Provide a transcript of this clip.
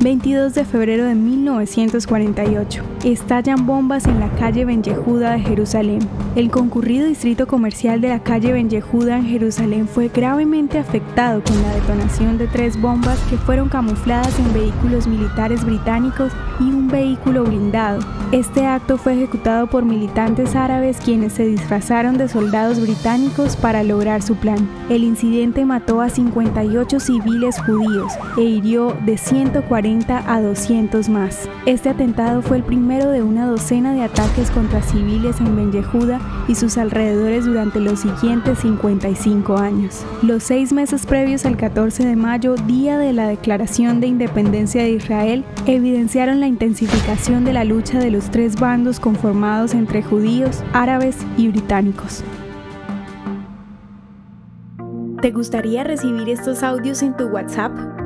22 de febrero de 1948. Estallan bombas en la calle Ben Yehuda de Jerusalén. El concurrido distrito comercial de la calle Ben Yehuda en Jerusalén fue gravemente afectado con la detonación de tres bombas que fueron camufladas en vehículos militares británicos y un vehículo blindado. Este acto fue ejecutado por militantes árabes quienes se disfrazaron de soldados británicos para lograr su plan. El incidente mató a 58 civiles judíos e hirió de 140 a 200 más. Este atentado fue el primero de una docena de ataques contra civiles en Ben Yehuda y sus alrededores durante los siguientes 55 años. Los seis meses previos al 14 de mayo, día de la declaración de independencia de Israel, evidenciaron la intensificación de la lucha de los tres bandos conformados entre judíos, árabes y británicos. ¿Te gustaría recibir estos audios en tu WhatsApp?